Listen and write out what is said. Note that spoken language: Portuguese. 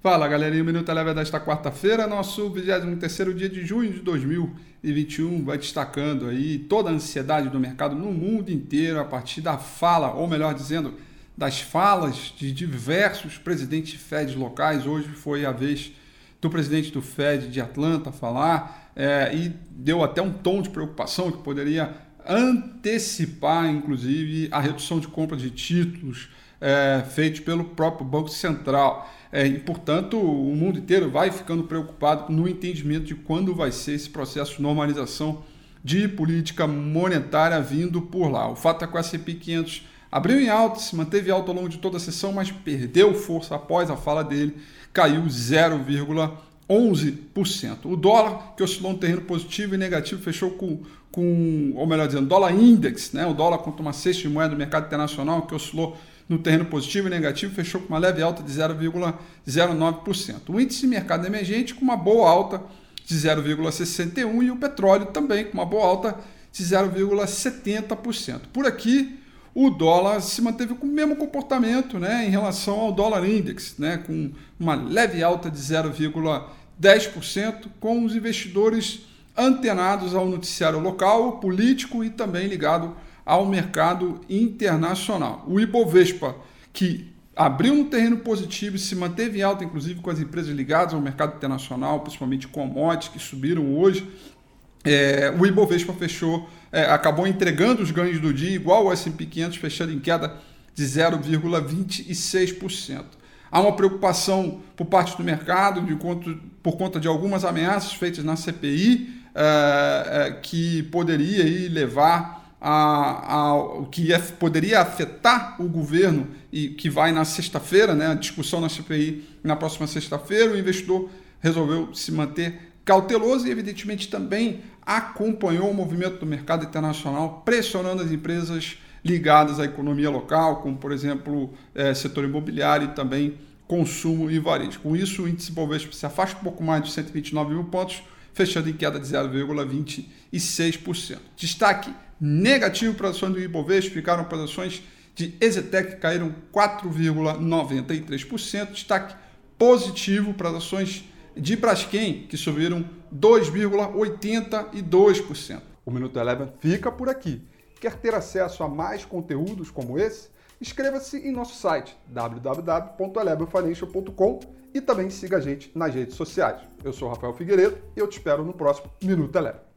Fala galerinha, o Minuto Eleva desta quarta-feira, nosso 23 dia de junho de 2021, vai destacando aí toda a ansiedade do mercado no mundo inteiro a partir da fala, ou melhor dizendo, das falas de diversos presidentes de Fed locais. Hoje foi a vez do presidente do Fed de Atlanta falar é, e deu até um tom de preocupação que poderia antecipar, inclusive, a redução de compra de títulos é, feitos pelo próprio Banco Central. É, e, portanto, o mundo inteiro vai ficando preocupado no entendimento de quando vai ser esse processo de normalização de política monetária vindo por lá. O fato é que o S&P 500 abriu em alta, se manteve alto ao longo de toda a sessão, mas perdeu força após a fala dele, caiu 0,11%. O dólar, que oscilou no terreno positivo e negativo, fechou com, com ou melhor dizendo, dólar index, né? o dólar contra uma cesta de moeda do mercado internacional, que oscilou no terreno positivo e negativo, fechou com uma leve alta de 0,09%. O índice de mercado emergente com uma boa alta de 0,61% e o petróleo também com uma boa alta de 0,70%. Por aqui, o dólar se manteve com o mesmo comportamento né, em relação ao dólar index, né, com uma leve alta de 0,10%, com os investidores antenados ao noticiário local, político e também ligado ao mercado internacional. O Ibovespa, que abriu um terreno positivo e se manteve alta, inclusive com as empresas ligadas ao mercado internacional, principalmente commodities, que subiram hoje. É, o Ibovespa fechou, é, acabou entregando os ganhos do dia, igual o S&P 500, fechando em queda de 0,26%. Há uma preocupação por parte do mercado de conta, por conta de algumas ameaças feitas na CPI é, é, que poderia aí, levar o que poderia afetar o governo e que vai na sexta-feira, né, a discussão na CPI na próxima sexta-feira, o investidor resolveu se manter cauteloso e, evidentemente, também acompanhou o movimento do mercado internacional, pressionando as empresas ligadas à economia local, como, por exemplo, é, setor imobiliário e também consumo e varejo. Com isso, o índice Bovespa se afasta um pouco mais de 129 mil pontos, fechando em queda de 0,26%. Destaque negativo para ações do Ibovespa, ficaram para ações de Exetec caíram 4,93%, destaque positivo para as ações de Braskem, que subiram 2,82%. O Minuto Eleven fica por aqui. Quer ter acesso a mais conteúdos como esse? Inscreva-se em nosso site www.elevenfinancial.com e também siga a gente nas redes sociais. Eu sou Rafael Figueiredo e eu te espero no próximo Minuto Eleven.